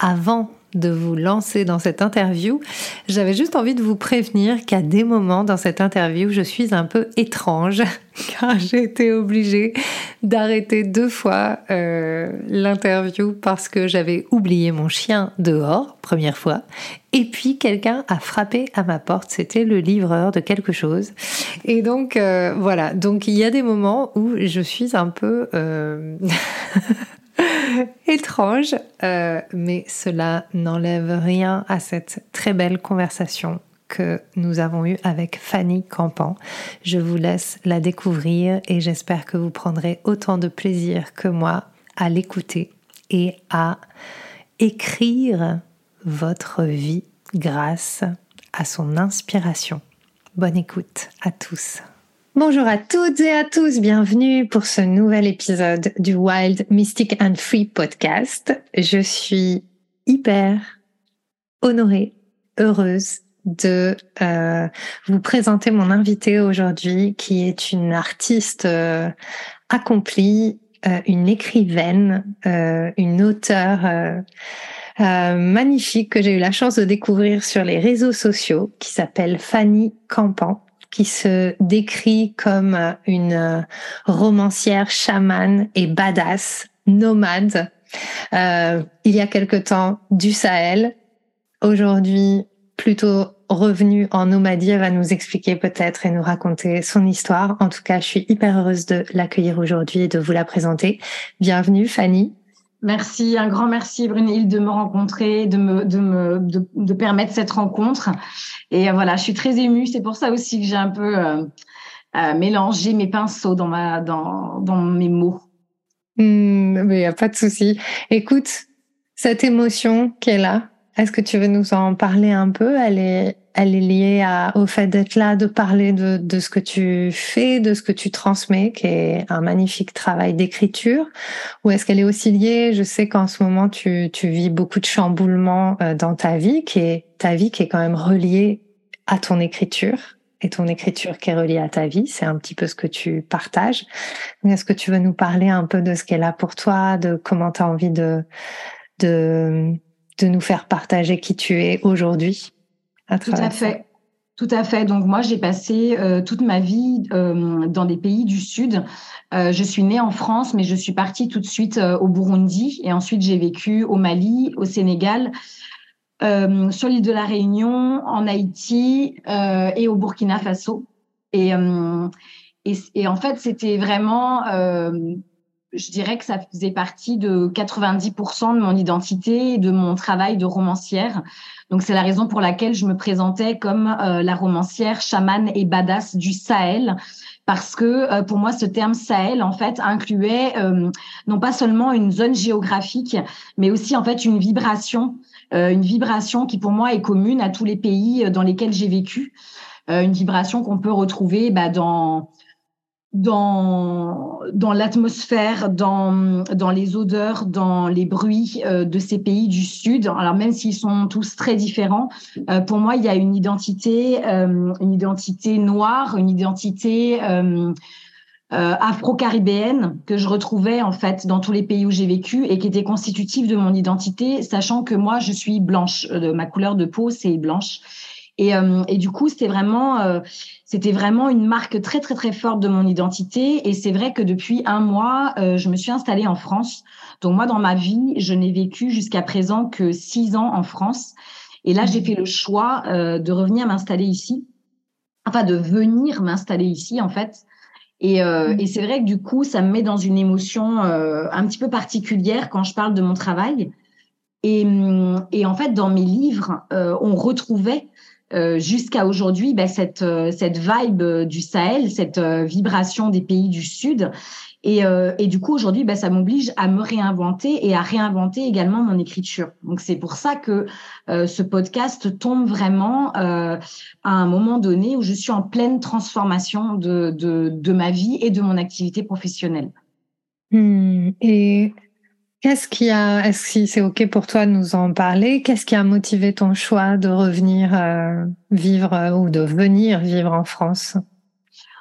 avant de vous lancer dans cette interview, j'avais juste envie de vous prévenir qu'à des moments dans cette interview, je suis un peu étrange car j'ai été obligée d'arrêter deux fois euh, l'interview parce que j'avais oublié mon chien dehors, première fois, et puis quelqu'un a frappé à ma porte, c'était le livreur de quelque chose. Et donc euh, voilà, donc il y a des moments où je suis un peu... Euh, étrange, euh, mais cela n'enlève rien à cette très belle conversation que nous avons eue avec Fanny Campan. Je vous laisse la découvrir et j'espère que vous prendrez autant de plaisir que moi à l'écouter et à écrire votre vie grâce à son inspiration. Bonne écoute à tous. Bonjour à toutes et à tous, bienvenue pour ce nouvel épisode du Wild Mystic and Free podcast. Je suis hyper honorée, heureuse de euh, vous présenter mon invitée aujourd'hui qui est une artiste euh, accomplie, euh, une écrivaine, une auteure magnifique que j'ai eu la chance de découvrir sur les réseaux sociaux qui s'appelle Fanny Campan qui se décrit comme une romancière chamane et badass, nomade. Euh, il y a quelque temps du Sahel. Aujourd'hui, plutôt revenue en nomadie, elle va nous expliquer peut-être et nous raconter son histoire. En tout cas, je suis hyper heureuse de l'accueillir aujourd'hui et de vous la présenter. Bienvenue, Fanny. Merci, un grand merci Brunhilde de me rencontrer, de me, de me, de, permettre cette rencontre. Et euh, voilà, je suis très émue. C'est pour ça aussi que j'ai un peu euh, euh, mélangé mes pinceaux dans ma, dans, dans mes mots. Hmm, mais il n'y a pas de souci. Écoute, cette émotion qui est là, est-ce que tu veux nous en parler un peu? Elle est, elle est liée à, au fait d'être là, de parler de, de, ce que tu fais, de ce que tu transmets, qui est un magnifique travail d'écriture, ou est-ce qu'elle est aussi liée? Je sais qu'en ce moment tu, tu vis beaucoup de chamboulements euh, dans ta vie, qui est ta vie qui est quand même reliée à ton écriture et ton écriture qui est reliée à ta vie. C'est un petit peu ce que tu partages. Est-ce que tu veux nous parler un peu de ce qu'elle là pour toi, de comment tu as envie de, de, de nous faire partager qui tu es aujourd'hui tout à fait. Tout à fait. Donc moi, j'ai passé euh, toute ma vie euh, dans des pays du Sud. Euh, je suis née en France, mais je suis partie tout de suite au Burundi et ensuite j'ai vécu au Mali, au Sénégal, sur l'île de la Réunion, en Haïti et au Burkina Faso. Et, et, et en fait, c'était vraiment je dirais que ça faisait partie de 90% de mon identité et de mon travail de romancière. Donc c'est la raison pour laquelle je me présentais comme euh, la romancière chamane et badass du Sahel parce que euh, pour moi ce terme Sahel en fait incluait euh, non pas seulement une zone géographique mais aussi en fait une vibration une vibration qui pour moi est commune à tous les pays dans lesquels j'ai vécu une vibration qu'on peut retrouver bah, dans dans, dans l'atmosphère, dans, dans les odeurs, dans les bruits euh, de ces pays du Sud. Alors même s'ils sont tous très différents, euh, pour moi, il y a une identité, euh, une identité noire, une identité afro-caribéenne que je retrouvais en fait dans tous les pays où j'ai vécu et qui était constitutive de mon identité, sachant que moi, je suis blanche. ma couleur de peau, c'est blanche. Et, euh, et du coup, c'était vraiment, euh, c'était vraiment une marque très très très forte de mon identité. Et c'est vrai que depuis un mois, euh, je me suis installée en France. Donc moi, dans ma vie, je n'ai vécu jusqu'à présent que six ans en France. Et là, j'ai fait le choix de revenir m'installer ici, enfin de venir m'installer ici en fait. Et, euh, et c'est vrai que du coup, ça me met dans une émotion euh, un petit peu particulière quand je parle de mon travail. Et, et en fait, dans mes livres, euh, on retrouvait euh, jusqu'à aujourd'hui, ben, cette, euh, cette vibe du Sahel, cette euh, vibration des pays du Sud. Et, euh, et, du coup, aujourd'hui, bah, ça m'oblige à me réinventer et à réinventer également mon écriture. Donc, c'est pour ça que euh, ce podcast tombe vraiment euh, à un moment donné où je suis en pleine transformation de, de, de ma vie et de mon activité professionnelle. Hmm. Et qu'est-ce qui a, est-ce que c'est OK pour toi de nous en parler Qu'est-ce qui a motivé ton choix de revenir euh, vivre euh, ou de venir vivre en France?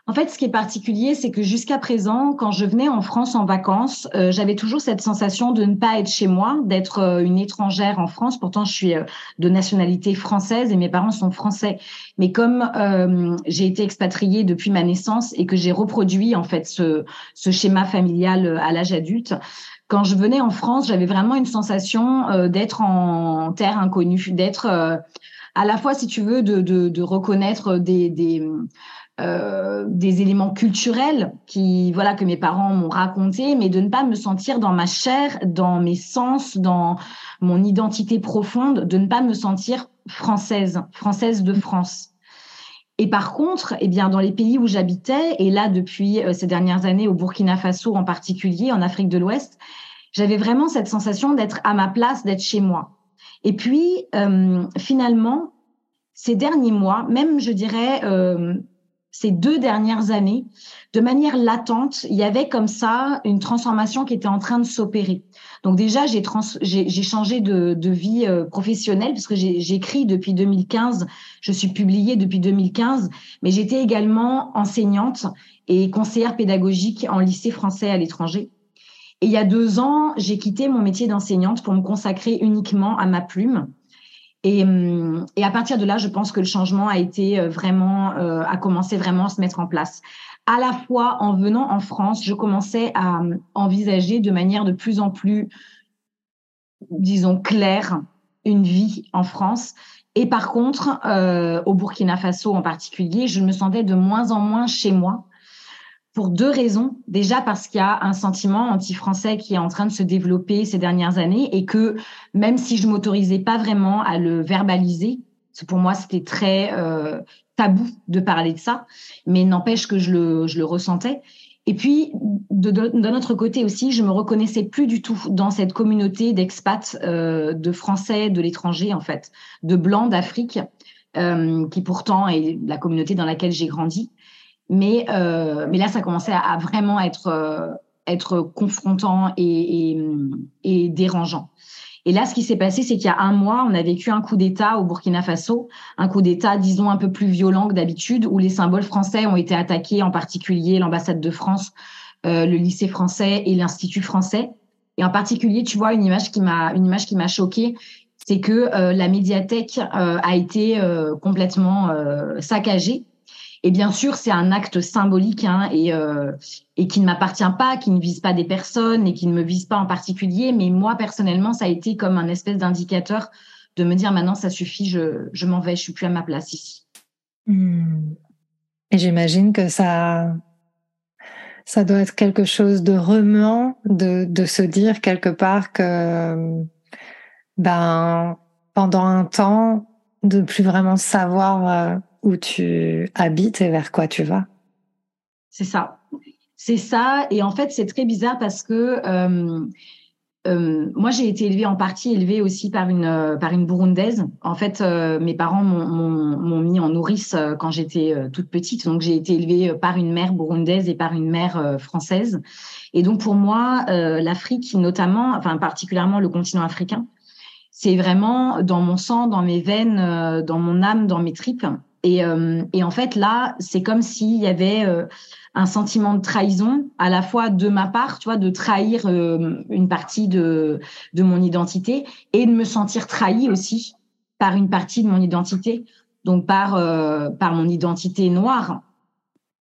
En fait, ce qui est particulier, c'est que jusqu'à présent, quand je venais en France en vacances, euh, j'avais toujours cette sensation de ne pas être chez moi, d'être une étrangère en France. Pourtant, je suis de nationalité française et mes parents sont français. Mais comme j'ai été expatriée depuis ma naissance et que j'ai reproduit en fait ce, ce schéma familial à l'âge adulte, quand je venais en France, j'avais vraiment une sensation d'être en terre inconnue, d'être à la fois, si tu veux, de, reconnaître euh, des éléments culturels qui voilà que mes parents m'ont raconté, mais de ne pas me sentir dans ma chair, dans mes sens, dans mon identité profonde, de ne pas me sentir française, française de France. Et par contre, eh bien, dans les pays où j'habitais, et là depuis euh, ces dernières années au Burkina Faso en particulier, en Afrique de l'Ouest, j'avais vraiment cette sensation d'être à ma place, d'être chez moi. Et puis, euh, finalement, ces derniers mois, même je dirais ces deux dernières années, de manière latente, il y avait comme ça une transformation qui était en train de s'opérer. Donc déjà, j'ai j'ai changé de, de vie euh, professionnelle puisque j'écris depuis 2015, je suis publiée depuis 2015, mais j'étais également enseignante et conseillère pédagogique en lycée français à l'étranger. Et il y a deux ans, j'ai quitté mon métier d'enseignante pour me consacrer uniquement à ma plume et, hum, et, à partir de là, je pense que le changement a été euh, vraiment, euh, a commencé vraiment à se mettre en place. À la fois, en venant en France, je commençais à hum, envisager de manière de plus en plus, disons, claire une vie en France. Et par contre, euh, au Burkina Faso en particulier, je me sentais de moins en moins chez moi pour deux raisons. Déjà parce qu'il y a un sentiment anti-français qui est en train de se développer ces dernières années et que même si je m'autorisais pas vraiment à le verbaliser, pour moi c'était très euh, tabou de parler de ça, mais n'empêche que je le, je le ressentais. Et puis, d'un autre côté aussi, je me reconnaissais plus du tout dans cette communauté d'expats, euh, de Français, de l'étranger en fait, de blancs d'Afrique, euh, qui pourtant est la communauté dans laquelle j'ai grandi. Mais, euh, mais là, ça commençait à, vraiment être, euh, être confrontant et, et, et, dérangeant. Et là, ce qui s'est passé, c'est qu'il y a un mois, on a vécu un coup d'État au Burkina Faso, un coup d'État, disons, un peu plus violent que d'habitude, où les symboles français ont été attaqués, en particulier l'ambassade de France, euh, le lycée français et l'Institut français. Et en particulier, tu vois, une image qui m'a, une image qui m'a choquée, c'est que euh, la médiathèque euh, a été euh, complètement saccagée et bien sûr, c'est un acte symbolique hein, et, euh, et qui ne m'appartient pas, qui ne vise pas des personnes et qui ne me vise pas en particulier. Mais moi, personnellement, ça a été comme un espèce d'indicateur de me dire maintenant, ça suffit, je, je m'en vais, je suis plus à ma place ici. Hmm. Et j'imagine que ça, ça doit être quelque chose de remuant de, de se dire quelque part que ben, pendant un temps, de plus vraiment savoir euh, où tu habites et vers quoi tu vas. C'est ça. C'est ça. Et en fait, c'est très bizarre parce que euh, euh, moi, j'ai été élevée en partie élevée aussi par une euh, par une burundaise. En fait, mes parents m'ont mis en nourrice quand j'étais toute petite, donc j'ai été élevée par une mère burundaise et par une mère française. Et donc pour moi, l'Afrique, notamment, enfin particulièrement le continent africain, c'est vraiment dans mon sang, dans mes veines, dans mon âme, dans mes tripes. Et, euh, et en fait, là, c'est comme s'il y avait euh, un sentiment de trahison, à la fois de ma part, tu vois, de trahir euh, une partie de, de mon identité et de me sentir trahi aussi par une partie de mon identité, donc par, par mon identité noire.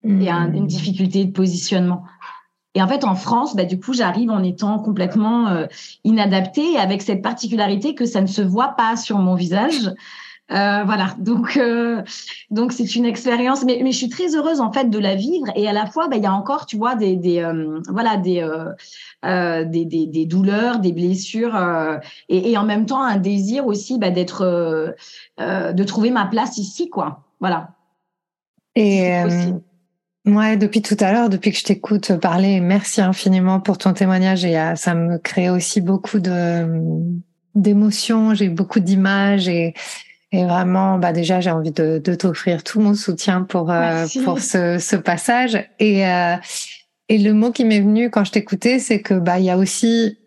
Il y a une difficulté de positionnement. Et en fait, en France, bah, du coup, j'arrive en étant complètement euh, inadaptée, avec cette particularité que ça ne se voit pas sur mon visage. Euh, voilà, donc euh, donc c'est une expérience, mais, mais je suis très heureuse en fait de la vivre. Et à la fois, bah, il y a encore, tu vois, des, des euh, voilà des, des, des, des douleurs, des blessures et, et, en même temps un désir aussi bah, d'être de trouver ma place ici, quoi. Voilà. Et Ouais, depuis tout à l'heure, depuis que je t'écoute parler, merci infiniment pour ton témoignage. Et ça me crée aussi beaucoup de d'émotions, j'ai beaucoup d'images et et vraiment, bah déjà, j'ai envie de, de t'offrir tout mon soutien pour euh, pour ce, ce passage. Et euh, et le mot qui m'est venu quand je t'écoutais, c'est que bah il y a aussi,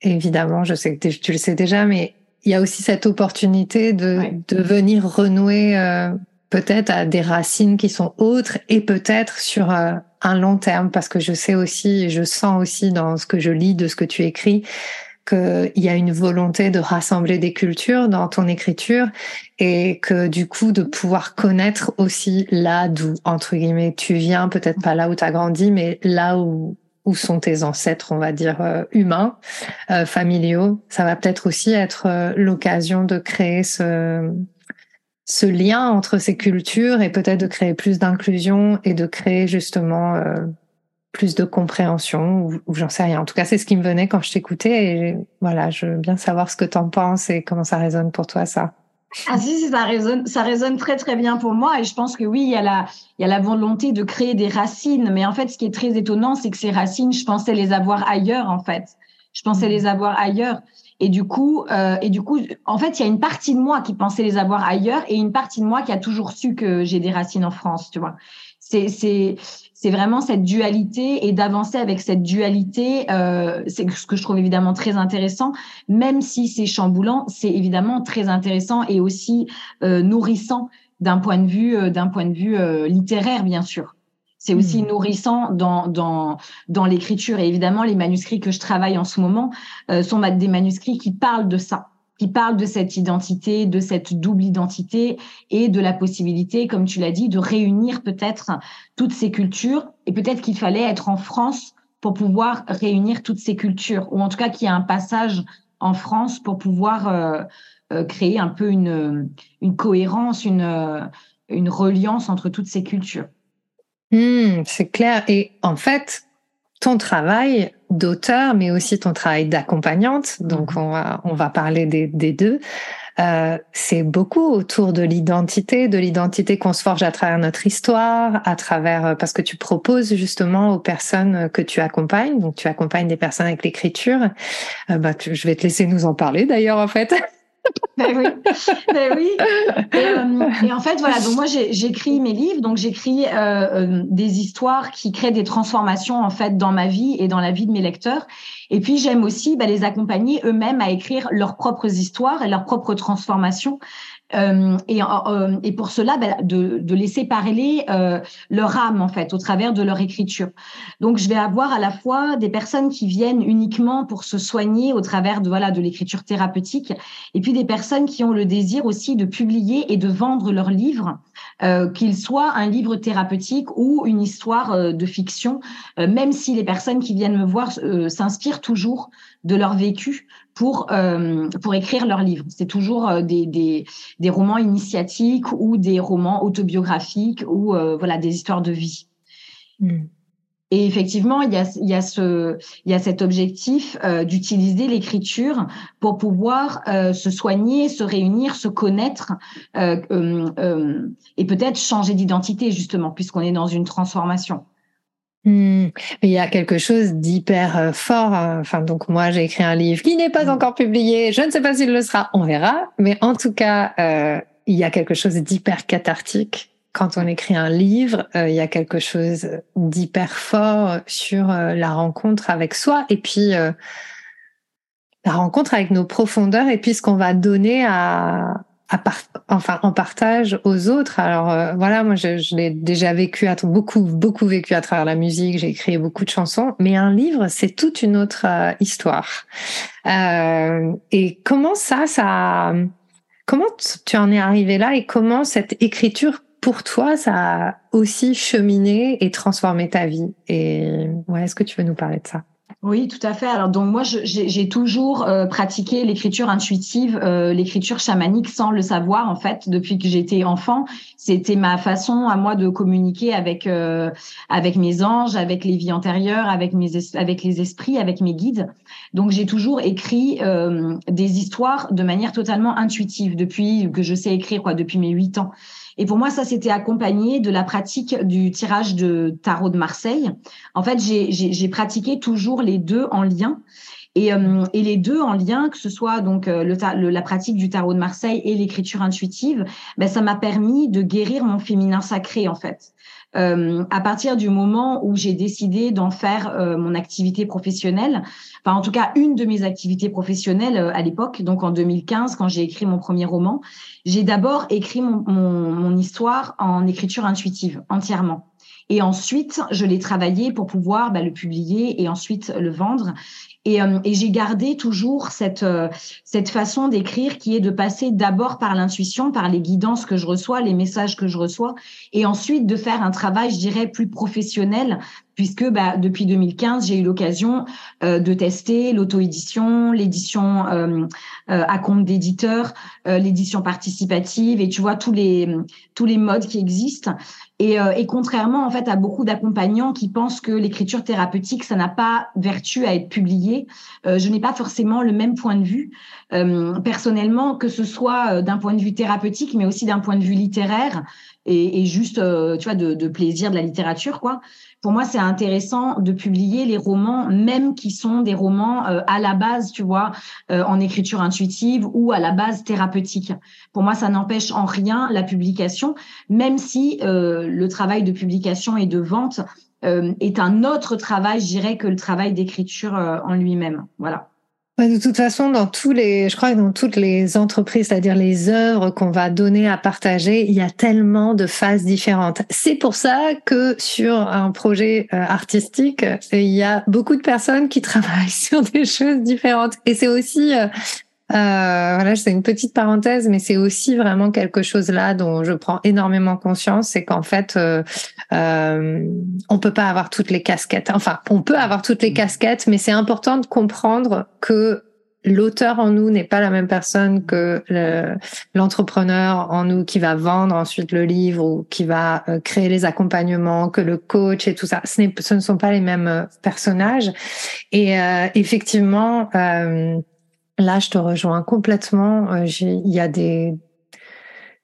évidemment, je sais que tu le sais déjà, mais il y a aussi cette opportunité de de venir renouer euh, peut-être à des racines qui sont autres et peut-être sur euh, un long terme, parce que je sais aussi, et je sens aussi dans ce que je lis de ce que tu écris, qu'il y a une volonté de rassembler des cultures dans ton écriture et que du coup de pouvoir connaître aussi là d'où entre guillemets tu viens, peut-être pas là où tu as grandi, mais là où où sont tes ancêtres, on va dire euh, humains, euh, familiaux. Ça va peut-être aussi être euh, l'occasion de créer ce ce lien entre ces cultures et peut-être de créer plus d'inclusion et de créer justement plus de compréhension ou, j'en sais rien. En tout cas, c'est ce qui me venait quand je t'écoutais et voilà, je veux bien savoir ce que tu en penses et comment ça résonne pour toi ça. Ah si, si, ça résonne, ça résonne très très bien pour moi et je pense que oui, il y a la, il y a la volonté de créer des racines, mais en fait, ce qui est très étonnant, c'est que ces racines, je pensais les avoir ailleurs en fait. Je pensais les avoir ailleurs et du coup, euh, et du coup, en fait, il y a une partie de moi qui pensait les avoir ailleurs et une partie de moi qui a toujours su que j'ai des racines en France, tu vois. C'est, c'est, c'est vraiment cette dualité et d'avancer avec cette dualité. Euh, c'est ce que je trouve évidemment très intéressant, même si c'est chamboulant, c'est évidemment très intéressant et aussi euh, nourrissant d'un point de vue euh, d'un point de vue euh, littéraire, bien sûr. C'est aussi mmh. nourrissant dans dans dans l'écriture et évidemment les manuscrits que je travaille en ce moment euh, sont des manuscrits qui parlent de ça qui parle de cette identité, de cette double identité et de la possibilité, comme tu l'as dit, de réunir peut-être toutes ces cultures. Et peut-être qu'il fallait être en France pour pouvoir réunir toutes ces cultures, ou en tout cas qu'il y a un passage en France pour pouvoir euh, euh, créer un peu une, cohérence, une, reliance entre toutes ces cultures. Mmh, c'est clair. Et en fait, ton travail d'auteur, mais aussi ton travail d'accompagnante. Donc, mhm. on va, on va parler des, des deux. Euh, c'est beaucoup autour de l'identité, de l'identité qu'on se forge à travers notre histoire, à travers euh, parce que tu proposes justement aux personnes que tu accompagnes. Donc, tu accompagnes des personnes avec l'écriture. Euh, bah, je vais te laisser nous en parler d'ailleurs en fait. ben oui, ben oui. Euh, et, en fait, voilà. Donc moi, j'écris mes livres. Donc j'écris euh, euh, des histoires qui créent des transformations en fait dans ma vie et dans la vie de mes lecteurs. Et puis j'aime aussi bah, les accompagner eux-mêmes à écrire leurs propres histoires et leurs propres transformations. Euh, et, euh, et, pour cela, bah, de, de, laisser parler euh, leur âme en fait au travers de leur écriture. Donc, je vais avoir à la fois des personnes qui viennent uniquement pour se soigner au travers de voilà de l'écriture thérapeutique, et puis des personnes qui ont le désir aussi de publier et de vendre leurs livres, euh, qu'il soit un livre thérapeutique ou une histoire de fiction, même si les personnes qui viennent me voir s'inspirent toujours de leur vécu pour euh, pour écrire leur livre. C'est toujours euh, des, des, des romans initiatiques ou des romans autobiographiques ou euh, voilà des histoires de vie. Hmm. Et effectivement, il y a, il y a, ce, il y a cet objectif euh, d'utiliser l'écriture pour pouvoir euh, se soigner, se réunir, se connaître euh, et peut-être changer d'identité justement, puisqu'on est dans une transformation. Hmm. Il y a quelque chose d'hyper euh, fort. Hein. Enfin, donc moi, j'ai écrit un livre qui n'est pas hmm. encore publié. Je ne sais pas s'il le sera. On verra. Mais en tout cas, euh, il y a quelque chose d'hyper cathartique quand on écrit un livre. Euh, il y a quelque chose d'hyper fort sur la rencontre avec soi et puis la rencontre avec nos profondeurs et puis ce qu'on va donner à enfin en partage aux autres. Alors euh, voilà, moi je, l'ai déjà vécu beaucoup beaucoup vécu à travers la musique. J'ai écrit beaucoup de chansons, mais un livre c'est toute une autre euh, histoire. Euh, et comment ça, ça, comment tu en es arrivé là et comment cette écriture pour toi ça a aussi cheminé et transformé ta vie Et ouais, est-ce que tu veux nous parler de ça? Oui, tout à fait. Alors donc moi, j'ai toujours euh, pratiqué l'écriture intuitive, euh, l'écriture chamanique sans le savoir en fait depuis que j'étais enfant. C'était ma façon à moi de communiquer avec euh, avec mes anges, avec les vies antérieures, avec mes avec les esprits, avec mes guides. Donc j'ai toujours écrit des histoires de manière totalement intuitive depuis que je sais écrire quoi, depuis mes huit ans. Et pour moi, ça, c'était accompagné de la pratique du tirage de tarot de Marseille. En fait, j'ai pratiqué toujours les deux en lien. Et, euh, et, les deux en lien, que ce soit donc euh, le, la pratique du tarot de Marseille et l'écriture intuitive, ben, ça m'a permis de guérir mon féminin sacré en fait. Euh, à partir du moment où j'ai décidé d'en faire euh, mon activité professionnelle, enfin en tout cas une de mes activités professionnelles à l'époque, donc en 2015 quand j'ai écrit mon premier roman, j'ai d'abord écrit mon, mon, mon histoire en écriture intuitive entièrement. Et ensuite, je l'ai travaillé pour pouvoir bah, le publier et ensuite le vendre. Et, euh, et j'ai gardé toujours cette, euh, cette façon d'écrire qui est de passer d'abord par l'intuition, par les guidances que je reçois, les messages que je reçois, et ensuite de faire un travail, je dirais, plus professionnel, puisque bah, depuis 2015, j'ai eu l'occasion euh, de tester l'auto-édition, l'édition euh, à compte d'éditeur, l'édition participative, et tu vois tous les tous les modes qui existent. Et, et contrairement en fait à beaucoup d'accompagnants qui pensent que l'écriture thérapeutique, ça n'a pas vertu à être publié euh, je n'ai pas forcément le même point de vue euh, personnellement, que ce soit euh, d'un point de vue thérapeutique, mais aussi d'un point de vue littéraire et, juste, tu vois, de, plaisir de la littérature, quoi. Pour moi, c'est intéressant de publier les romans, même qui sont des romans à la base, tu vois, en écriture intuitive ou à la base thérapeutique. Pour moi, ça n'empêche en rien la publication, même si le travail de publication et de vente euh, est un autre travail, je dirais, que le travail d'écriture euh, en lui-même. Voilà. De toute façon, dans tous les, je crois que dans toutes les entreprises, c'est-à-dire les œuvres qu'on va donner à partager, il y a tellement de phases différentes. C'est pour ça que sur un projet euh, artistique, il y a beaucoup de personnes qui travaillent sur des choses différentes. Et c'est aussi euh, voilà, c'est une petite parenthèse, mais c'est aussi vraiment quelque chose là dont je prends énormément conscience, c'est qu'en fait, euh, euh, on peut pas avoir toutes les casquettes. Enfin, on peut avoir toutes les mm. casquettes, mais c'est important de comprendre que l'auteur en nous n'est pas la même personne que l'entrepreneur en nous qui va vendre ensuite le livre ou qui va euh, créer les accompagnements, que le coach et tout ça. Ce, ce ne sont pas les mêmes euh, personnages. Et euh, effectivement, Là, je te rejoins complètement. Euh, il y a des,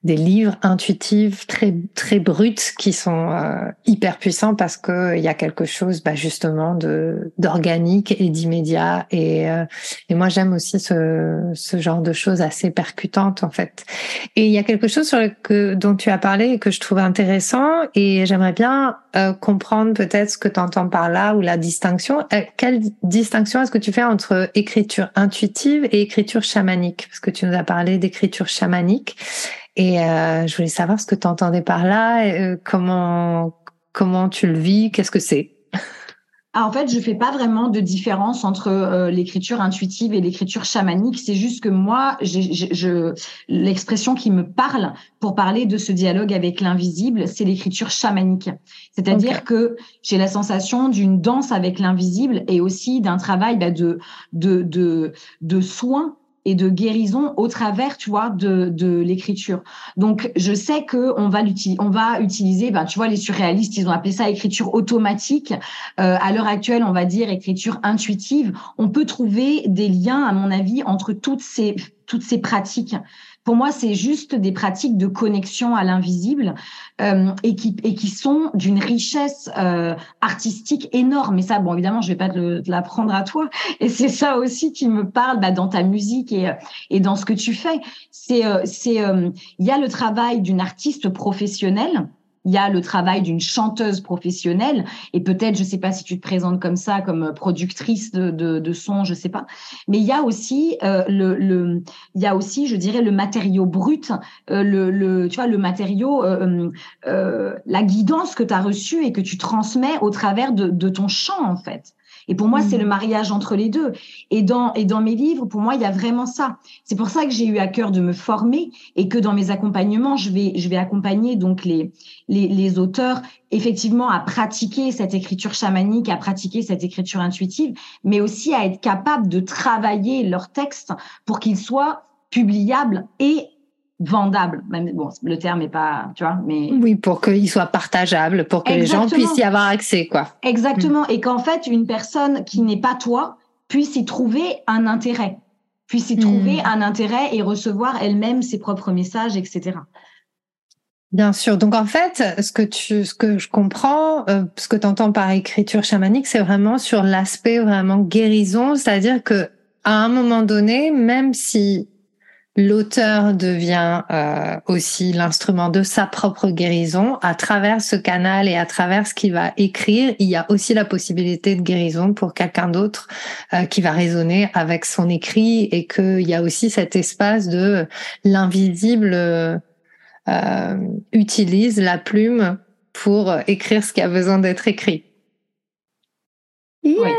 des livres intuitifs très très bruts qui sont euh, hyper puissants parce que il y a quelque chose bah, justement de d'organique et d'immédiat. Et euh, et moi j'aime aussi ce ce genre de choses assez percutantes en fait. Et il y a quelque chose sur le, que dont tu as parlé et que je trouve intéressant et j'aimerais bien euh, comprendre peut-être ce que tu entends par là ou la distinction. Quelle distinction est-ce que tu fais entre écriture intuitive et écriture chamanique? Parce que tu nous as parlé d'écriture chamanique et euh, je voulais savoir ce que tu entendais par là, euh, comment comment tu le vis, qu'est-ce que c'est? Ah, en fait, je fais pas vraiment de différence entre euh, l'écriture intuitive et l'écriture chamanique. C'est juste que moi, je, l'expression qui me parle pour parler de ce dialogue avec l'invisible, c'est l'écriture chamanique. C'est-à-dire que j'ai la sensation d'une danse avec l'invisible et aussi d'un travail bah, de, de, de, de soins et de guérison au travers, tu vois, de, de l'écriture. Donc, je sais que on va l'utiliser, on va utiliser, ben, tu vois, les surréalistes, ils ont appelé ça écriture automatique. Euh, à l'heure actuelle, on va dire écriture intuitive. On peut trouver des liens, à mon avis, entre toutes ces toutes ces pratiques. Pour moi, c'est juste des pratiques de connexion à l'invisible euh, et, qui, et qui sont d'une richesse euh, artistique énorme. Et ça, bon, évidemment, je vais pas te, l'apprendre à toi. Et c'est ça aussi qui me parle bah, dans ta musique et, et dans ce que tu fais. C'est, euh, c'est, euh, il y a le travail d'une artiste professionnelle il y a le travail d'une chanteuse professionnelle et peut-être, je sais pas si tu te présentes comme ça, comme productrice de, de, de son, je sais pas. Mais il y a aussi euh, le, il y a aussi, je dirais, le matériau brut, euh, le, le, tu vois, le matériau, euh, euh la guidance que tu as reçue et que tu transmets au travers de ton chant en fait. Et pour moi, c'est le mm. mariage entre les deux. Et dans, et dans mes livres, pour moi, il y a vraiment ça. C'est pour ça que j'ai eu à cœur de me former et que dans mes accompagnements, je vais, je vais accompagner donc les, les, les auteurs effectivement à pratiquer cette écriture chamanique, à pratiquer cette écriture intuitive, mais aussi à être capable de travailler leur texte pour qu'ils soient publiables et vendable. Même, bon, le terme est pas, tu vois, mais. Oui, pour qu'il soit partageable, pour que les gens puissent y avoir accès, quoi. Exactement. Et qu'en fait, une personne qui n'est pas toi puisse y trouver un intérêt, puisse y trouver hmm. un intérêt et recevoir elle-même ses propres messages, etc. Bien sûr. Donc en fait, ce que tu, ce que je comprends, euh, ce que tu entends par écriture chamanique, c'est vraiment sur l'aspect vraiment guérison, c'est-à-dire que à un moment donné, même si l'auteur devient euh, aussi l'instrument de sa propre guérison, à travers ce canal et à travers ce qu'il va écrire, il y a aussi la possibilité de guérison pour quelqu'un d'autre euh, qui va résonner avec son écrit et qu'il y a aussi cet espace de l'invisible euh, utilise la plume pour écrire ce qui a besoin d'être écrit. Yeah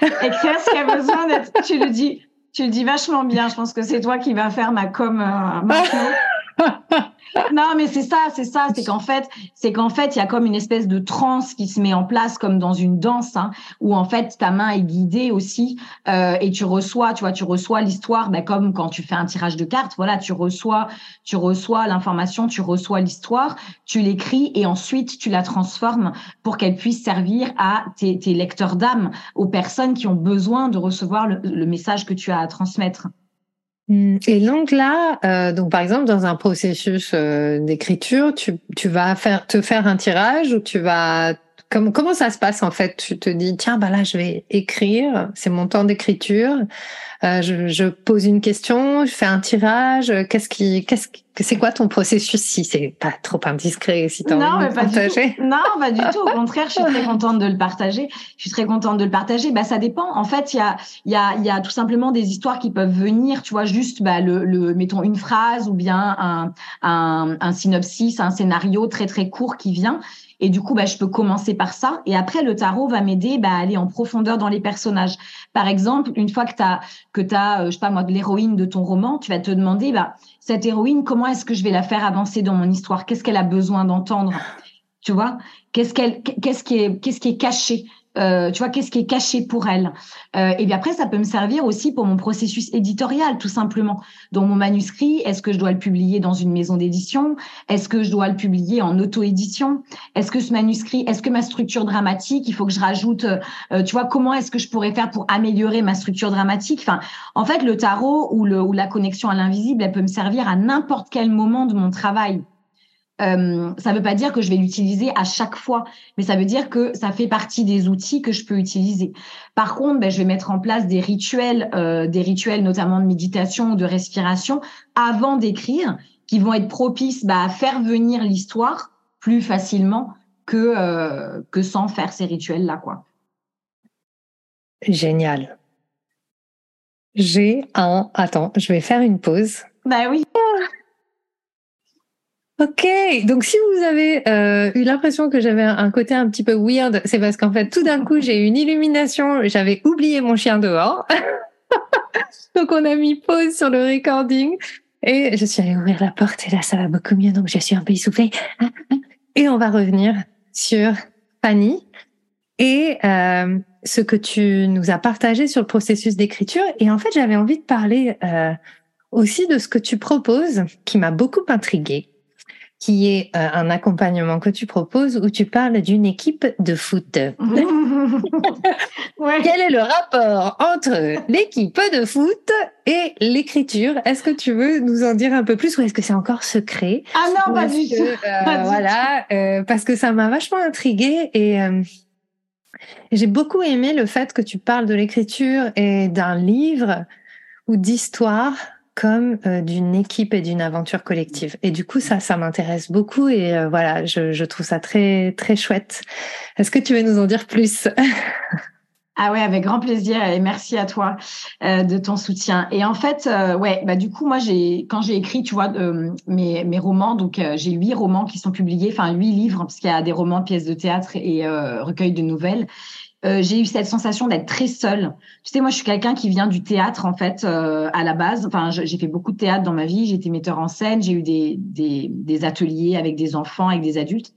Écrire ce qui a besoin d'être. Tu le dis, tu le dis vachement bien. Je pense que c'est toi qui vas faire ma com euh, maintenant. non, mais c'est ça, c'est ça, c'est qu'en fait, c'est qu'en fait, il y a comme une espèce de transe qui se met en place, comme dans une danse, hein, où en fait ta main est guidée aussi, euh, et tu reçois, tu vois, tu reçois l'histoire, ben, comme quand tu fais un tirage de cartes, voilà, tu reçois, tu reçois l'information, tu reçois l'histoire, tu l'écris et ensuite tu la transformes pour qu'elle puisse servir à tes, tes lecteurs d'âme, aux personnes qui ont besoin de recevoir le message que tu as à transmettre. Mm. Et donc là, euh, donc par exemple dans un processus euh, d'écriture, tu, tu vas faire te faire un tirage ou tu vas comment comment ça se passe en fait? Tu te dis tiens bah là je vais écrire, c'est mon temps d'écriture. Euh, je, je, pose une question, je fais un tirage. Qu'est-ce qui, qu'est-ce c'est quoi ton processus si c'est pas trop indiscret, si tu as envie de partager? Non, pas du tout. Au contraire, je suis très contente de le partager. Je suis très contente de le partager. Bah, ça dépend. En fait, il y a, il y a, il y a tout simplement des histoires qui peuvent venir. Tu vois, juste, bah, le, le, mettons une phrase ou bien un, un, un synopsis, un scénario très très court qui vient. Et du coup, bah, je peux commencer par ça. Et après, le tarot va m'aider bah, à aller en profondeur dans les personnages. Par exemple, une fois que tu as, que as, euh, je sais pas moi, l'héroïne de ton roman, tu vas te demander, bah, cette héroïne, comment est-ce que je vais la faire avancer dans mon histoire? Qu'est-ce qu'elle a besoin d'entendre? Tu vois? Qu'est-ce qu'elle, qui est, qu'est-ce qui est caché? Euh, tu vois, qu'est-ce qui est caché pour elle? Euh, et bien après, ça peut me servir aussi pour mon processus éditorial, tout simplement. Dans mon manuscrit, est-ce que je dois le publier dans une maison d'édition? Est-ce que je dois le publier en auto-édition? Est-ce que ce manuscrit, est-ce que ma structure dramatique, il faut que je rajoute, euh, tu vois, comment est-ce que je pourrais faire pour améliorer ma structure dramatique? Enfin, en fait, le tarot ou, le, ou la connexion à l'invisible, elle peut me servir à n'importe quel moment de mon travail. Euh, ça ne veut pas dire que je vais l'utiliser à chaque fois, mais ça veut dire que ça fait partie des outils que je peux utiliser. Par contre, ben, je vais mettre en place des rituels, euh, des rituels notamment de méditation ou de respiration avant d'écrire, qui vont être propices bah, à faire venir l'histoire plus facilement que euh, que sans faire ces rituels là, quoi. Génial. J'ai un. Attends, je vais faire une pause. Bah oui. Ok, donc si vous avez euh, eu l'impression que j'avais un côté un petit peu weird, c'est parce qu'en fait tout d'un coup j'ai eu une illumination, j'avais oublié mon chien dehors. donc on a mis pause sur le recording et je suis allée ouvrir la porte et là ça va beaucoup mieux, donc je suis un peu essoufflée. Et on va revenir sur Fanny et euh, ce que tu nous as partagé sur le processus d'écriture. Et en fait j'avais envie de parler euh, aussi de ce que tu proposes, qui m'a beaucoup intriguée qui est euh, un accompagnement que tu proposes où tu parles d'une équipe de foot. ouais. Quel est le rapport entre l'équipe de foot et l'écriture? Est-ce que tu veux nous en dire un peu plus ou est-ce que c'est encore secret? Ah non, pas du, tout. Euh, voilà, euh, parce que ça m'a vachement intriguée et j'ai beaucoup aimé le fait que tu parles de l'écriture et d'un livre ou d'histoire comme euh, d'une équipe et d'une aventure collective. Et du coup, ça, ça m'intéresse beaucoup et euh, voilà, je, trouve ça très très chouette. Est-ce que tu veux nous en dire plus? Ah ouais, avec grand plaisir et merci à toi euh, de ton soutien. Et en fait, ouais, bah du coup, moi, j'ai quand j'ai écrit, tu vois, mes, mes romans, donc j'ai huit romans qui sont publiés, enfin huit livres, parce qu'il y a des romans, pièces de théâtre et recueils de nouvelles. Euh, j'ai eu cette sensation d'être très seule. Tu sais, moi, je suis quelqu'un qui vient du théâtre, en fait, euh, à la base. Enfin, j'ai fait beaucoup de théâtre dans ma vie. J'ai été metteur en scène. J'ai eu des, des, des, ateliers avec des enfants, avec des adultes.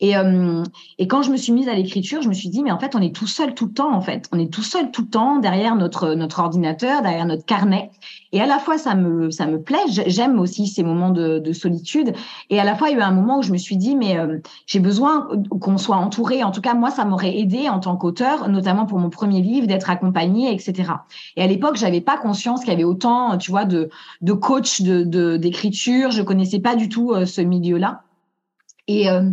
Et, euh, et quand je me suis mise à l'écriture, je me suis dit, mais en fait, on est tout seul tout le temps, en fait. On est tout seul tout le temps derrière notre, notre ordinateur, derrière notre carnet. Et à la fois, ça me, ça me plaît. J'aime aussi ces moments de, de, solitude. Et à la fois, il y a eu un moment où je me suis dit, mais euh, j'ai besoin qu'on soit entouré. En tout cas, moi, ça m'aurait aidé en tant qu'auteur, notamment pour mon premier livre, d'être accompagné, etc. Et à l'époque, j'avais pas conscience qu'il y avait autant, tu vois, de, de coach de d'écriture. je connaissais pas du tout euh, ce milieu-là. Et, euh,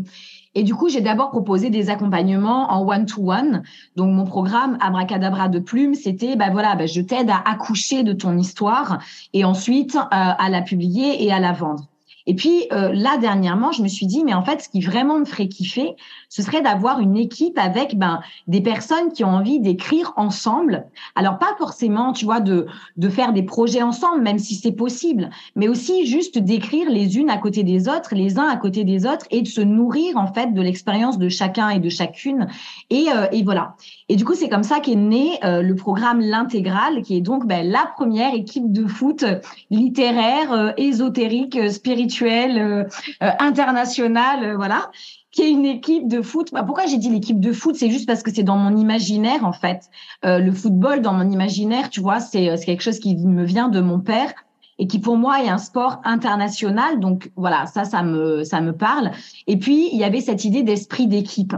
et du coup, j'ai d'abord proposé des accompagnements en one-to-one. Donc, mon programme Abracadabra de plumes, c'était, ben voilà, ben je t'aide à accoucher de ton histoire et ensuite euh, à la publier et à la vendre. Et puis euh, là dernièrement, je me suis dit mais en fait ce qui vraiment me ferait kiffer, ce serait d'avoir une équipe avec ben des personnes qui ont envie d'écrire ensemble. Alors pas forcément, tu vois, de de faire des projets ensemble, même si c'est possible, mais aussi juste d'écrire les unes à côté des autres, les uns à côté des autres, et de se nourrir en fait de l'expérience de chacun et de chacune. Et, euh, et voilà. Et du coup c'est comme ça qu'est né euh, le programme l'intégral, qui est donc ben, la première équipe de foot littéraire, ésotérique, spirituelle euh, euh, international, euh, voilà, qui est une équipe de foot. Bah, pourquoi j'ai dit l'équipe de foot? C'est juste parce que c'est dans mon imaginaire en fait. le football dans mon imaginaire, tu vois, c'est quelque chose qui me vient de mon père et qui pour moi est un sport international. Donc voilà, ça, ça me, ça me parle. Et puis, il y avait cette idée d'esprit d'équipe.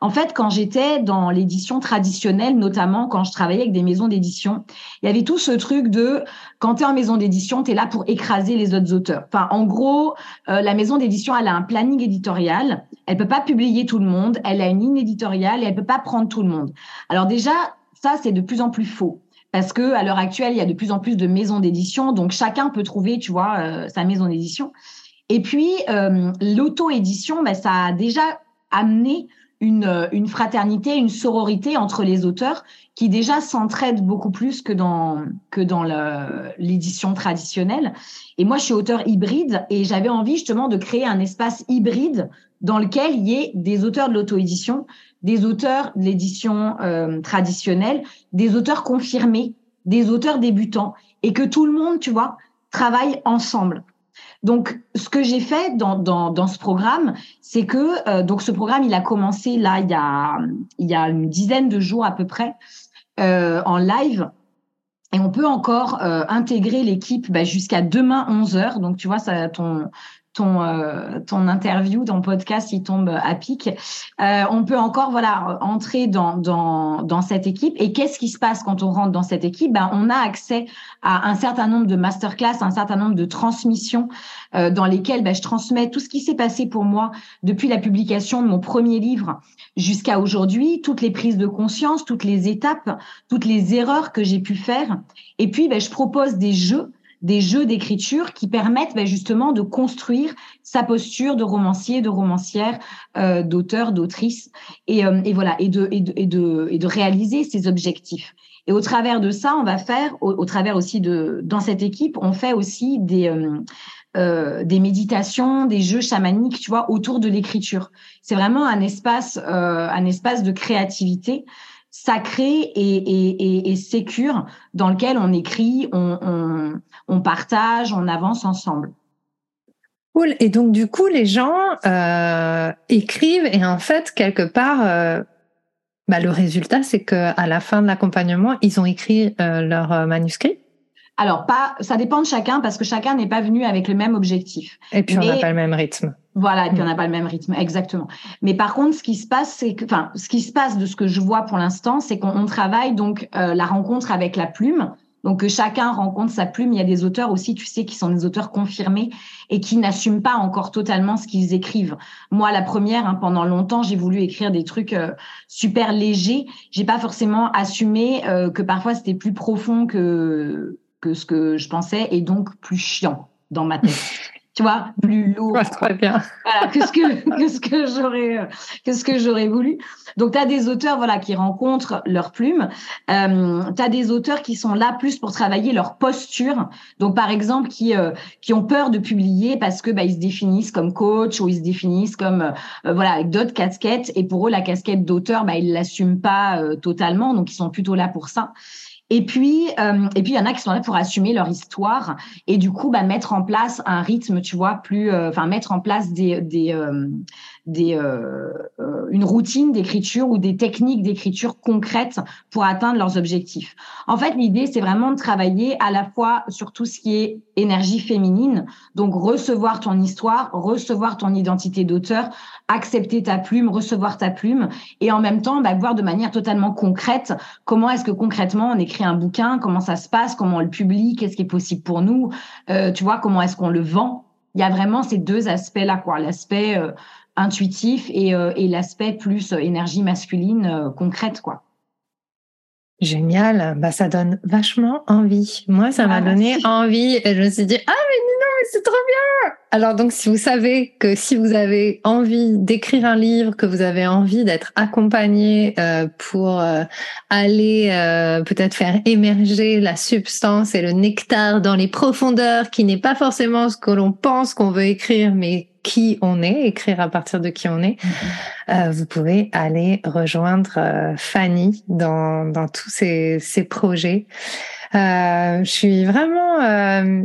En fait, quand j'étais dans l'édition traditionnelle, notamment quand je travaillais avec des maisons d'édition, il y avait tout ce truc de quand tu es en maison d'édition, tu es là pour écraser les autres auteurs. Enfin, en gros, euh, la maison d'édition, elle a un planning éditorial. Elle peut pas publier tout le monde. Elle a une ligne éditoriale et elle peut pas prendre tout le monde. Alors déjà, ça, c'est de plus en plus faux parce que à l'heure actuelle, il y a de plus en plus de maisons d'édition, donc chacun peut trouver, tu vois, euh, sa maison d'édition. Et puis euh, l'auto-édition, ben, ça a déjà amené une, euh, une fraternité, une sororité entre les auteurs qui déjà s'entraident beaucoup plus que dans que dans l'édition traditionnelle. Et moi, je suis auteur hybride et j'avais envie justement de créer un espace hybride dans lequel il y ait des auteurs de l'auto-édition, des auteurs de l'édition euh, traditionnelle, des auteurs confirmés, des auteurs débutants, et que tout le monde, tu vois, travaille ensemble. Donc, ce que j'ai fait dans, dans, dans, ce programme, c'est que euh, donc ce programme, il a commencé là il y a il y a une dizaine de jours à peu près euh, en live. Et on peut encore intégrer l'équipe bah, jusqu'à demain 11 heures. Donc, tu vois, ça, ton, ton euh, ton interview, ton podcast, il tombe à pic. Euh, on peut encore voilà entrer dans dans dans cette équipe. Et qu'est-ce qui se passe quand on rentre dans cette équipe? Ben on a accès à un certain nombre de masterclass, un certain nombre de transmissions euh, dans lesquelles ben, je transmets tout ce qui s'est passé pour moi depuis la publication de mon premier livre jusqu'à aujourd'hui, toutes les prises de conscience, toutes les étapes, toutes les erreurs que j'ai pu faire. Et puis ben, je propose des jeux des jeux d'écriture qui permettent ben, justement de construire sa posture de romancier, de romancière, euh, d'auteur, d'autrice, et, euh, voilà, et de, réaliser ses objectifs. Et au travers de ça, on va faire, au, travers aussi de, dans cette équipe, on fait aussi des, euh, des méditations, des jeux chamaniques, tu vois, autour de l'écriture. C'est vraiment un espace, un espace de créativité sacré et, et, et, sécure dans lequel on écrit, on, on, partage, on avance ensemble. Cool. Et donc du coup, les gens euh, écrivent et en fait, quelque part, euh, bah, le résultat, c'est que à la fin de l'accompagnement, ils ont écrit euh, leur manuscrit. Alors, pas, ça dépend de chacun parce que chacun n'est pas venu avec le même objectif. Et puis, on n'a pas le même rythme. Voilà, et puis on n'a pas le même rythme, exactement. Mais par contre, ce qui se passe, c'est que, enfin, ce qui se passe de ce que je vois pour l'instant, c'est qu'on travaille donc euh, la rencontre avec la plume. Donc que chacun rencontre sa plume. Il y a des auteurs aussi, tu sais, qui sont des auteurs confirmés et qui n'assument pas encore totalement ce qu'ils écrivent. Moi, la première, hein, pendant longtemps, j'ai voulu écrire des trucs euh, super légers. J'ai pas forcément assumé euh, que parfois c'était plus profond que que ce que je pensais et donc plus chiant dans ma tête. tu vois, plus lourd. très bien. Voilà, que ce que, que ce que j'aurais, que ce que j'aurais voulu. Donc, tu as des auteurs, voilà, qui rencontrent leur plume. Euh, tu as des auteurs qui sont là plus pour travailler leur posture. Donc, par exemple, qui, euh, qui ont peur de publier parce que, bah, ils se définissent comme coach ou ils se définissent comme, euh, voilà, avec d'autres casquettes. Et pour eux, la casquette d'auteur, bah, ils l'assument pas euh, totalement. Donc, ils sont plutôt là pour ça. Et puis, euh, et puis il y en a qui sont là pour assumer leur histoire et du coup, bah, mettre en place un rythme, tu vois, plus, euh, enfin mettre en place des des euh, des euh, une routine d'écriture ou des techniques d'écriture concrètes pour atteindre leurs objectifs. En fait, l'idée c'est vraiment de travailler à la fois sur tout ce qui est énergie féminine, donc recevoir ton histoire, recevoir ton identité d'auteur, accepter ta plume, recevoir ta plume, et en même temps bah, voir de manière totalement concrète comment est-ce que concrètement on écrit un bouquin, comment ça se passe, comment on le publie, qu'est-ce qui est possible pour nous, euh, tu vois, comment est-ce qu'on le vend il y a vraiment ces deux aspects-là, quoi. L'aspect euh, intuitif et, euh, et l'aspect plus énergie masculine concrète, quoi. Génial, bah ça donne vachement envie. Moi, ça m'a ah, donné envie et je me suis dit ah mais non mais c'est trop bien. Alors donc si vous savez que si vous avez envie d'écrire un livre, que vous avez envie d'être accompagné euh, pour euh, aller euh, peut-être faire émerger la substance et le nectar dans les profondeurs, qui n'est pas forcément ce que l'on pense qu'on veut écrire, mais qui on est, écrire à partir de qui on est, mm-hmm. euh, vous pouvez aller rejoindre euh, Fanny dans, dans tous ces, ces projets. Euh, je suis vraiment, euh,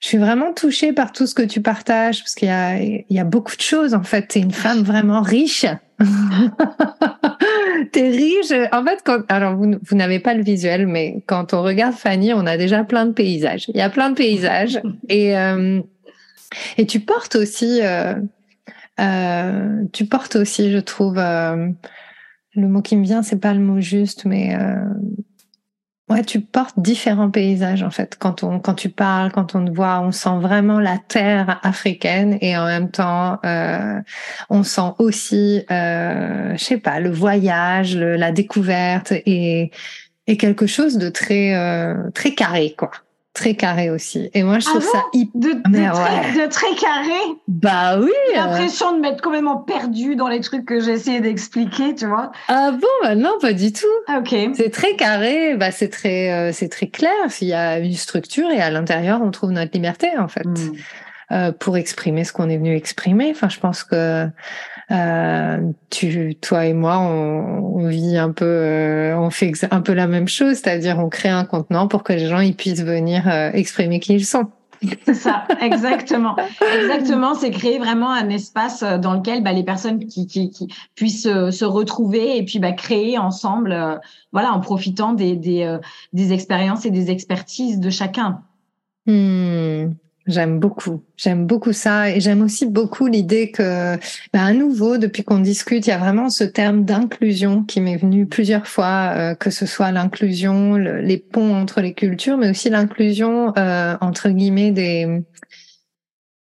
je suis vraiment touchée par tout ce que tu partages parce qu'il y a, il y a beaucoup de choses en fait. T'es une femme vraiment riche. T'es riche. En fait, quand, alors vous, vous n'avez pas le visuel, mais quand on regarde Fanny, on a déjà plein de paysages. Il y a plein de paysages et euh, et tu portes aussi, euh, euh, tu portes aussi, je trouve, euh, le mot qui me vient, c'est pas le mot juste, mais ouais, tu portes différents paysages en fait. Quand on, quand tu parles, quand on te voit, on sent vraiment la terre africaine et en même temps, on sent aussi, je sais pas, le voyage, la découverte et, et quelque chose de très, très carré quoi très carré aussi. Et moi, je trouve ah ça hyper. De, de, très, carré Bah oui J'ai l'impression de m'être complètement perdue dans les trucs que j'ai essayé d'expliquer, tu vois. Ah bon bah Non, pas du tout. Ah, ok. C'est très carré, bah c'est très, euh, c'est très clair. Il y a une structure et à l'intérieur, on trouve notre liberté, en fait. Hmm. Euh, pour exprimer ce qu'on est venu exprimer. Enfin, je pense que euh, tu, toi et moi, on, on vit un peu, euh, on fait un peu la même chose, c'est-à-dire on crée un contenant pour que les gens ils puissent venir euh, exprimer qui ils sont. C'est ça, exactement. exactement, c'est créer vraiment un espace euh, dans lequel bah, les personnes qui, qui, qui puissent se retrouver et puis bah, créer ensemble, voilà, en profitant des, des, des expériences et des expertises de chacun. Hmm. J'aime beaucoup, j'aime beaucoup ça et j'aime aussi beaucoup l'idée que, ben, à nouveau, depuis qu'on discute, il y a vraiment ce terme d'inclusion qui m'est venu plusieurs fois, euh, que ce soit l'inclusion, les ponts entre les cultures, mais aussi l'inclusion euh, entre guillemets des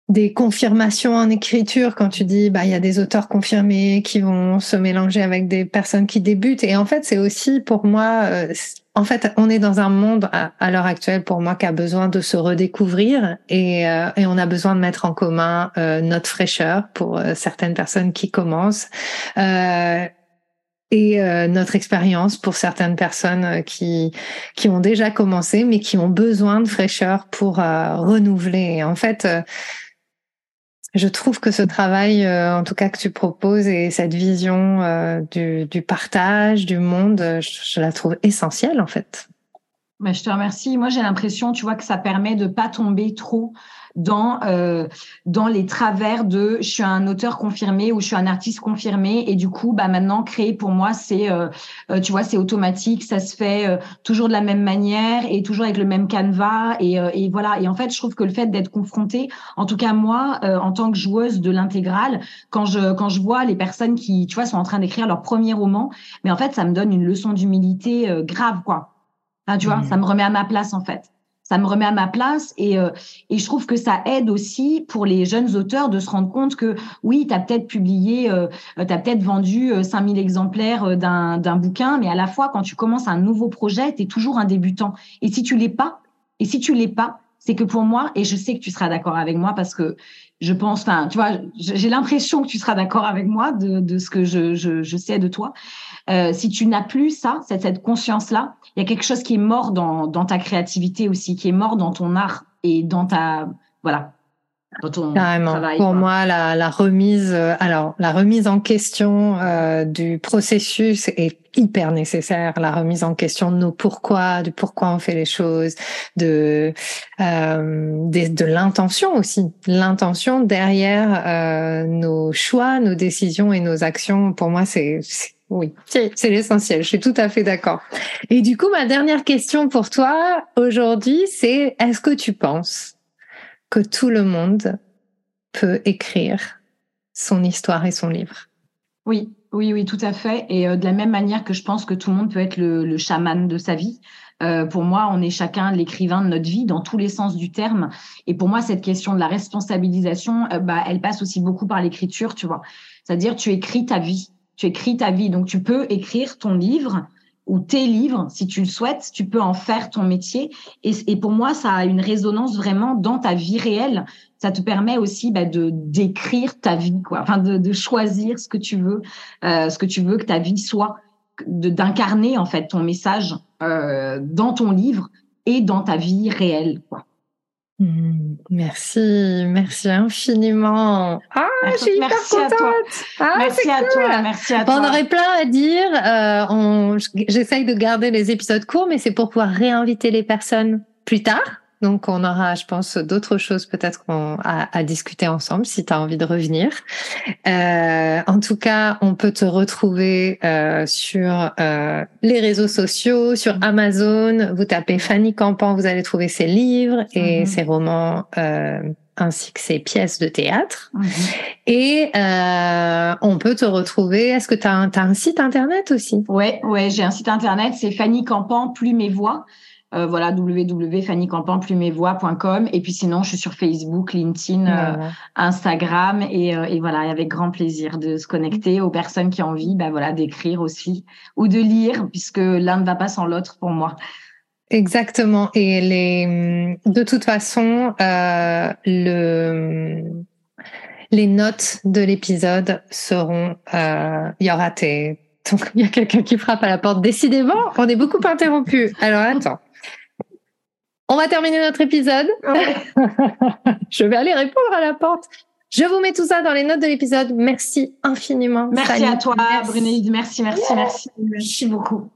des confirmations en écriture. Quand tu dis bah il y a des auteurs confirmés qui vont se mélanger avec des personnes qui débutent. Et en fait c'est aussi pour moi euh, en fait on est dans un monde à, l'heure actuelle pour moi qui a besoin de se redécouvrir et, euh, et on a besoin de mettre en commun euh, notre fraîcheur pour certaines personnes qui commencent et notre expérience pour certaines personnes qui qui ont déjà commencé mais qui ont besoin de fraîcheur pour renouveler. En fait je trouve que ce travail, euh, en tout cas que tu proposes, et cette vision euh, du, du, partage, du monde, je, je, la trouve essentielle en fait. Mais je te remercie. Moi, j'ai l'impression, tu vois, que ça permet de pas tomber trop dans euh, dans les travers de je suis un auteur confirmé ou je suis un artiste confirmé et du coup bah maintenant créer pour moi c'est euh, euh tu vois c'est automatique ça se fait euh, toujours de la même manière et toujours avec le même canevas et, euh, et voilà et en fait je trouve que le fait d'être confronté en tout cas moi en tant que joueuse de l'intégrale quand je quand je vois les personnes qui tu vois sont en train d'écrire leur premier roman mais en fait ça me donne une leçon d'humilité grave quoi ah, tu vois, mmh. ça me remet à ma place en fait. Ça me remet à ma place et, euh, et je trouve que ça aide aussi pour les jeunes auteurs de se rendre compte que oui, tu as peut-être publié, euh, tu as peut-être vendu 5000 euh, exemplaires d'un bouquin, mais à la fois, quand tu commences un nouveau projet, tu es toujours un débutant. Et si tu l'es pas, et si tu l'es pas, c'est que pour moi, et je sais que tu seras d'accord avec moi parce que je pense, enfin, tu vois, j'ai l'impression que tu seras d'accord avec moi de, ce que je sais de toi. Euh, si tu n'as plus ça, cette, cette conscience-là, il y a quelque chose qui est mort dans, dans ta créativité aussi, qui est mort dans ton art et dans ta, voilà, Carrément. Pour moi, la, la, remise, euh, alors la remise en question euh, du processus est hyper nécessaire. La remise en question de nos pourquoi, du pourquoi on fait les choses, de euh, de, de l'intention aussi, l'intention derrière euh, nos choix, nos décisions et nos actions. Pour moi, c'est oui, c'est l'essentiel. Je suis tout à fait d'accord. Et du coup, ma dernière question pour toi aujourd'hui, c'est est-ce que tu penses que tout le monde peut écrire son histoire et son livre. Oui, oui, oui, tout à fait. Et de la même manière que je pense que tout le monde peut être le, le chaman de sa vie, euh, pour moi, on est chacun l'écrivain de notre vie dans tous les sens du terme. Et pour moi, cette question de la responsabilisation, euh, bah, elle passe aussi beaucoup par l'écriture, tu vois. C'est-à-dire, tu écris ta vie. Tu écris ta vie. Donc, tu peux écrire ton livre ou tes livres, si tu le souhaites, tu peux en faire ton métier. Et, pour moi, ça a une résonance vraiment dans ta vie réelle. Ça te permet aussi bah, de d'écrire ta vie, quoi. Enfin, de, de choisir ce que tu veux, euh, ce que tu veux que ta vie soit d'incarner en fait ton message euh, dans ton livre et dans ta vie réelle. Quoi. Mmh, merci, merci infiniment. Ah, je suis hyper contente. Ah, merci à toi, merci à toi. on aurait plein à dire. Euh, J'essaye de garder les épisodes courts, mais c'est pour pouvoir réinviter les personnes plus tard. Donc, on aura, je pense, d'autres choses peut-être à, à, discuter ensemble si tu as envie de revenir. Euh, en tout cas, on peut te retrouver euh, sur euh, les réseaux sociaux, sur Amazon. Vous tapez Fanny Campan, vous allez trouver ses livres et mhm. ses romans. Euh, ainsi que ses pièces de théâtre. Mhm. Et euh, on peut te retrouver. Est-ce que tu as, as, un site internet aussi? Ouais, ouais, j'ai un site internet. C'est Fanny Campan, plus mes voix. Euh, voilà, www.fannycampan.com. Et puis sinon, je suis sur Facebook, LinkedIn, euh, Instagram. Et, euh, et, voilà, avec grand plaisir de se connecter aux personnes qui ont envie bah, voilà, d'écrire aussi ou de lire, puisque l'un ne va pas sans l'autre pour moi. Exactement. Et les, de toute façon, euh, le, les notes de l'épisode seront, euh, il y aura tes, il y a quelqu'un qui frappe à la porte. Décidément, on est beaucoup interrompu. Alors attends. On va terminer notre épisode. je vais aller répondre à la porte. Je vous mets tout ça dans les notes de l'épisode. Merci infiniment. Merci à toi, merci. Merci, merci, merci. Merci beaucoup.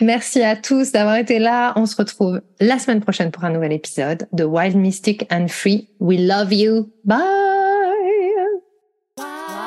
Merci à tous d'avoir été là. On se retrouve la semaine prochaine pour un nouvel épisode de Wild Mystic and Free. We love you. Bye.